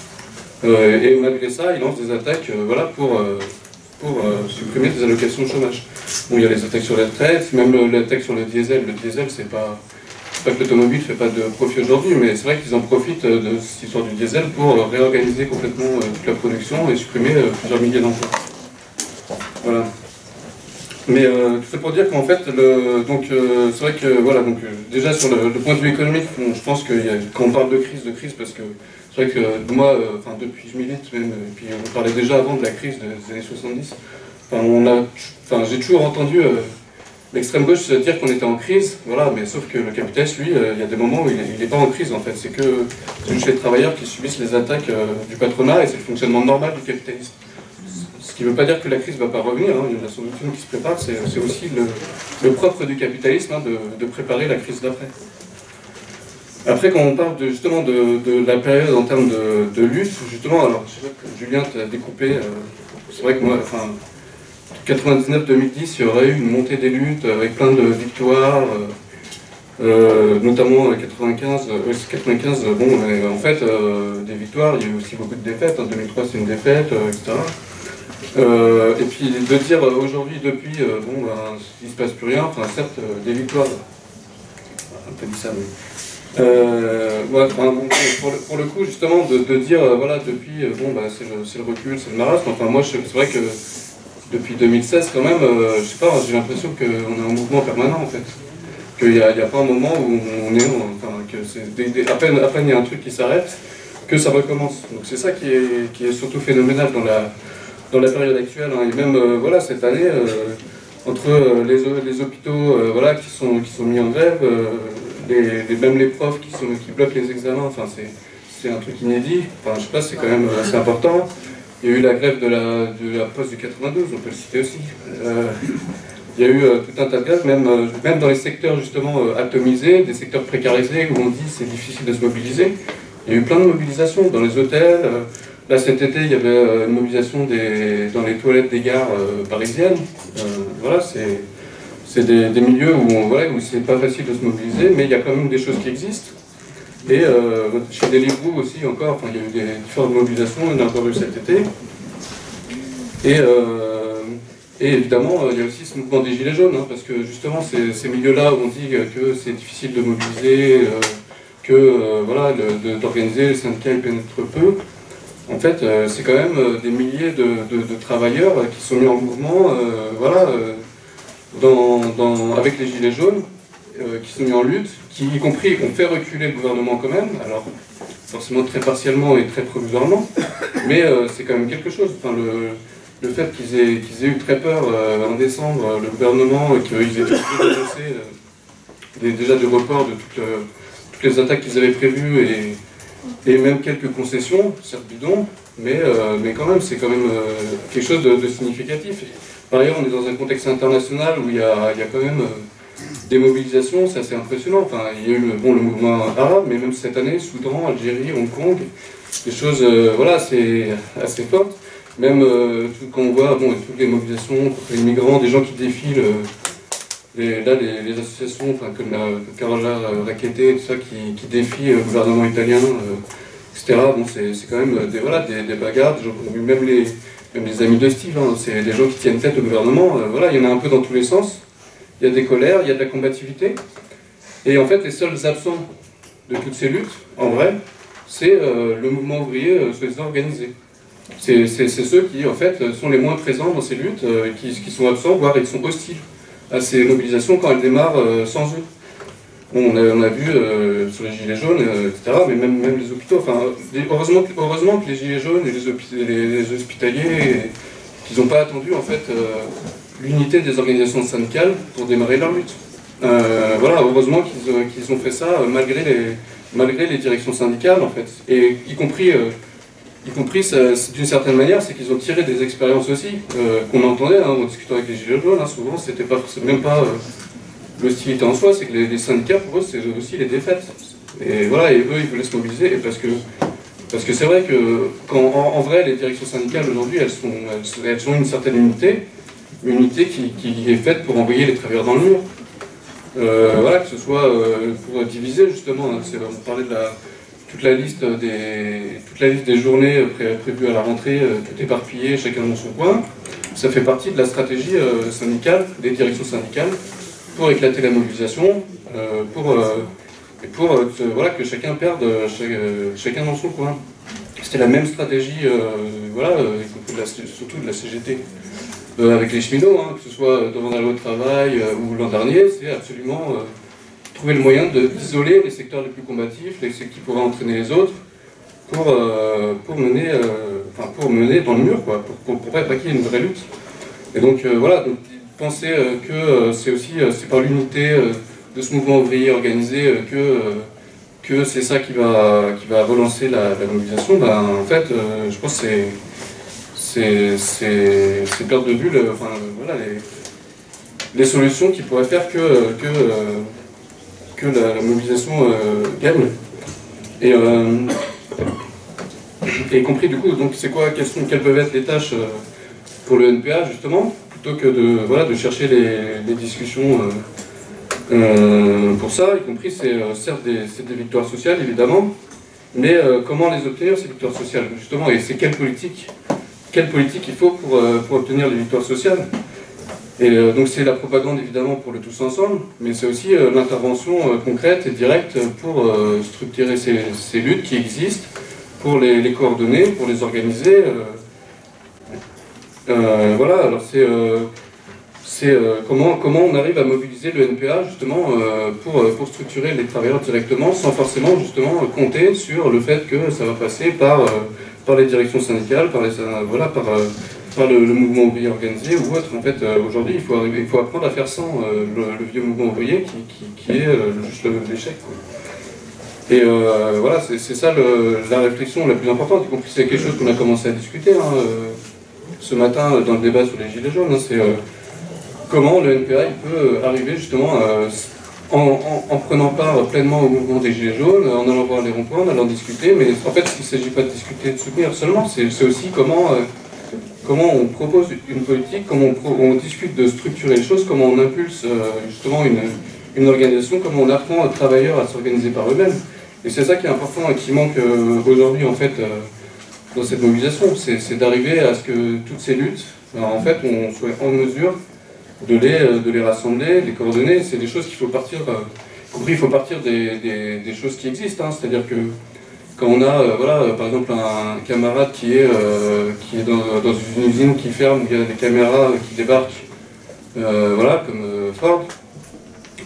Euh, et malgré ça, ils lancent des attaques euh, voilà, pour, pour supprimer des allocations de chômage. Bon, il y a les attaques sur les retraites, même l'attaque sur le diesel. Le diesel, c'est pas, pas que l'automobile ne fait pas de profit aujourd'hui, mais c'est vrai qu'ils en profitent de cette histoire du diesel pour réorganiser complètement toute la production et supprimer plusieurs milliers d'emplois. Voilà. Mais euh, tout ça pour dire qu'en fait, donc euh, c'est vrai que voilà, donc euh, déjà sur le, point de vue économique, je pense que quand on parle de crise, de crise, parce que c'est vrai que moi, enfin depuis je milite même, et puis on parlait déjà avant de la crise des années 70. on a, enfin j'ai toujours entendu l'extrême gauche dire qu'on était en crise, voilà, mais sauf que le capitalisme, lui, il y a des moments où il n'est pas en crise en fait. C'est que c'est juste les travailleurs qui subissent les attaques du patronat et c'est le fonctionnement normal du capitalisme. Ce qui ne veut pas dire que la crise ne va pas revenir, hein. il y a la solution qui se prépare, c'est aussi le, propre du capitalisme hein, de, préparer la crise d'après. Après, quand on parle justement de, la période en termes de, lutte, justement, alors je sais pas Julien t'a découpé, euh, c'est vrai que moi, enfin, 99-2010, il y aurait eu une montée des luttes avec plein de victoires, euh, euh, notamment 95, euh, 95 euh, bon, en fait, des victoires, il y a eu aussi beaucoup de défaites, en 2003 c'est une défaite, etc. Et puis de dire aujourd'hui, depuis, bon, ben, il se passe plus rien, enfin certes, des victoires, un peu dit ça, mais... Euh, pour, le, coup, justement, de, dire, euh, voilà, depuis, euh, bon, bah, c'est le, recul, c'est le marasme. Enfin, moi, c'est vrai que depuis 2016, quand même, je sais pas, j'ai l'impression qu'on est en mouvement permanent, en fait. Qu'il n'y a, y a pas un moment où on est, enfin, que c'est à peine, il y a un truc qui s'arrête, que ça recommence. Donc c'est ça qui est, surtout phénoménal dans la, dans la période actuelle. hein. Et même, voilà, cette année, entre les, les hôpitaux, voilà, qui sont, qui sont mis en grève, même les profs qui, bloquent les examens, enfin, c'est, un truc inédit. Enfin, je sais pas, c'est quand même assez important. Il y a eu la grève de la, de la poste du 92, on peut le citer aussi. Euh, il y a eu euh, tout un tas de grèves, même, euh, même dans les secteurs justement atomisés, des secteurs précarisés où on dit c'est difficile de se mobiliser. Il y a eu plein de mobilisations dans les hôtels. là cet été, il y avait une mobilisation des, dans les toilettes des gares parisiennes. Voilà, c'est c'est des, milieux où, on- voilà, c'est pas facile de se mobiliser, mais il y a quand même des choses qui existent. Et euh, chez Deliveroo aussi encore, il y a eu des différentes mobilisations, il y en a encore eu cet été. Et, euh, évidemment, euh, il y a aussi ce mouvement des Gilets jaunes, hein, parce que justement, ces, milieux-là où on dit que c'est difficile de mobiliser, euh, que voilà, d'organiser, les syndicats ils pénètrent peu. En fait, c'est quand même des milliers de, de- travailleurs qui sont mis en mouvement, voilà, dans, dans- avec les Gilets jaunes, euh, qui sont mis en lutte, qui, y compris, ont fait reculer le gouvernement quand même, alors forcément très partiellement et très provisoirement, mais euh, c'est quand même quelque chose. Le, fait qu'ils aient, aient eu très peur euh, en décembre, le gouvernement, et qu'ils aient des- déjà du report de toutes, les attaques qu'ils avaient prévues et, même quelques concessions, certes bidons, mais, quand même, c'est quand même quelque chose de significatif. Par ailleurs, on est dans un contexte international où il y a, quand même euh, des mobilisations, c'est assez impressionnant. Enfin, il y a eu le, bon, le mouvement arabe, mais même cette année, Soudan, Algérie, Hong Kong, des choses euh, voilà, assez, assez fortes. Même euh, tout, quand on voit bon, toutes les mobilisations les migrants, des gens qui défilent, euh, les, là, les, associations enfin, comme la Carola Rackete, tout ça, qui, défient le gouvernement italien, etc. Bon, c'est c'est quand même des, voilà, des, bagarres, même, les, même les amis de Steve, hein, c'est des gens qui tiennent tête au gouvernement. euh, voilà, il y en a un peu dans tous les sens. Il y a des colères, il y a de la combativité. Et en fait, les seuls absents de toutes ces luttes, en vrai, c'est euh, le mouvement ouvrier euh, soi-disant organisé. C'est ceux qui, en fait, sont les moins présents dans ces luttes, euh, qui, qui sont absents, voire ils sont hostiles à ces mobilisations quand elles démarrent euh, sans eux. On, a, on a vu euh, sur les gilets jaunes, euh, etc., mais même, les hôpitaux, enfin, heureusement, que- les gilets jaunes et les, hospitaliers, qu'ils n'ont pas attendu, en fait, euh, l'unité des organisations syndicales pour démarrer leur lutte. Voilà, heureusement qu'ils ont fait ça malgré les, directions syndicales, en fait, et y compris... compris d'une certaine manière, c'est qu'ils ont tiré des expériences aussi, qu'on entendait hein, en discutant avec les Gilets jaunes, hein, souvent c'était même pas l'hostilité en soi, c'est que les, syndicats, pour eux, c'est aussi les défaites. Et voilà, et eux, ils voulaient se mobiliser, parce que parce que c'est vrai que, quand, en, vrai, les directions syndicales aujourd'hui, elles, elles, ont une certaine unité, une unité qui, est faite pour envoyer les travailleurs dans le mur. Euh, voilà, que ce soit euh, pour diviser justement, hein, on parlait de la, toute la liste des, toute la liste des journées pré- prévues à la rentrée, euh, tout éparpillé, chacun dans son coin. Ça fait partie de la stratégie euh, syndicale, des directions syndicales, pour éclater la mobilisation, euh, pour, euh, et pour euh, voilà, que chacun perde cha- chacun dans son coin. C'était la même stratégie, voilà, surtout de la CGT. Avec les cheminots, hein, que ce soit devant la loi de travail ou l'an dernier, c'est absolument trouver le moyen d'isoler les secteurs les plus combatifs, les secteurs qui pourraient entraîner les autres, pour, pour, mener, pour mener dans le mur, quoi, pour, pour, pas qu'il y ait une vraie lutte. Et donc voilà, penser euh, que euh, c'est aussi euh, par l'unité de ce mouvement ouvrier organisé que, que c'est ça qui va, qui va relancer la, mobilisation, ben, en fait, je pense que c'est c'est perdre de vue le- enfin, voilà, les, les solutions qui pourraient faire que, que, que la, mobilisation gagne. Et, et compris du coup, donc c'est quoi, sont, quelles peuvent être les tâches pour le NPA justement, plutôt que de, voilà, de chercher les, discussions pour ça, y compris c'est certes des, des victoires sociales évidemment, mais comment les obtenir ces victoires sociales justement, et c'est quelle politique quelle politique il faut pour, euh, pour obtenir les victoires sociales. Et euh, donc c'est la propagande évidemment pour le tous ensemble, mais c'est aussi euh, l'intervention concrète et directe pour structurer ces, ces, luttes qui existent, pour les coordonner, pour les organiser. Voilà, alors c'est c'est comment, comment on arrive à mobiliser le NPA justement pour, structurer les travailleurs directement sans forcément justement compter sur le fait que ça va passer par les directions syndicales, par, les, euh, voilà, par, euh, le, mouvement ouvrier organisé ou autre. En fait, euh, aujourd'hui, il faut, il faut apprendre à faire sans le, vieux mouvement ouvrier qui, est juste l'échec. Et voilà, c'est ça la réflexion la plus importante, y compris c'est quelque chose qu'on a commencé à discuter hein, ce matin dans le débat sur les Gilets jaunes. Hein, c'est comment le NPA peut arriver justement en, prenant part pleinement au mouvement des Gilets jaunes, en allant voir les ronds-points, en allant discuter, mais en fait, il ne s'agit pas de discuter, de soutenir seulement, c'est aussi comment, euh, comment on propose une politique, comment on, discute de structurer les choses, comment on impulse euh, justement une, organisation, comment on apprend aux travailleurs à s'organiser par eux-mêmes. Et c'est ça qui est important et qui manque euh, aujourd'hui, en fait, dans cette mobilisation, c'est d'arriver à ce que toutes ces luttes, en fait, on soit en mesure de les, euh, de les rassembler, les coordonner. C'est des choses qu'il faut partir, euh, compris, il faut partir des, des, choses qui existent. Hein. C'est-à-dire que quand on a, euh, voilà, par exemple, un camarade qui est, qui est dans, une usine qui ferme, il y a des caméras qui débarquent, voilà, comme Ford,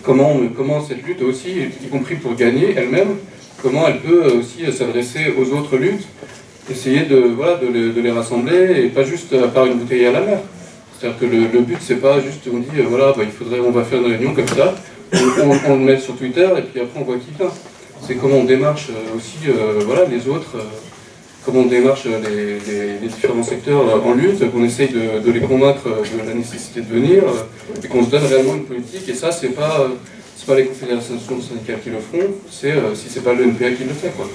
comment, comment cette lutte aussi, y compris pour gagner elle-même, comment elle peut aussi s'adresser aux autres luttes, essayer de, voilà, de, les, de les rassembler, et pas juste à part une bouteille à la mer. C'est-à-dire que le, but, c'est pas juste on dit, euh, voilà, bah, il faudrait, on va faire une réunion comme ça, on, le met sur Twitter et puis après on voit qui vient. C'est comment on démarche euh, aussi euh, voilà, les autres, comment on démarche les, différents secteurs en lutte, qu'on essaye de, les convaincre de la nécessité de venir et qu'on se donne réellement une politique. Et ça, c'est pas, pas les confédérations syndicales qui le feront, c'est si c'est pas le NPA qui le fait. Quoi.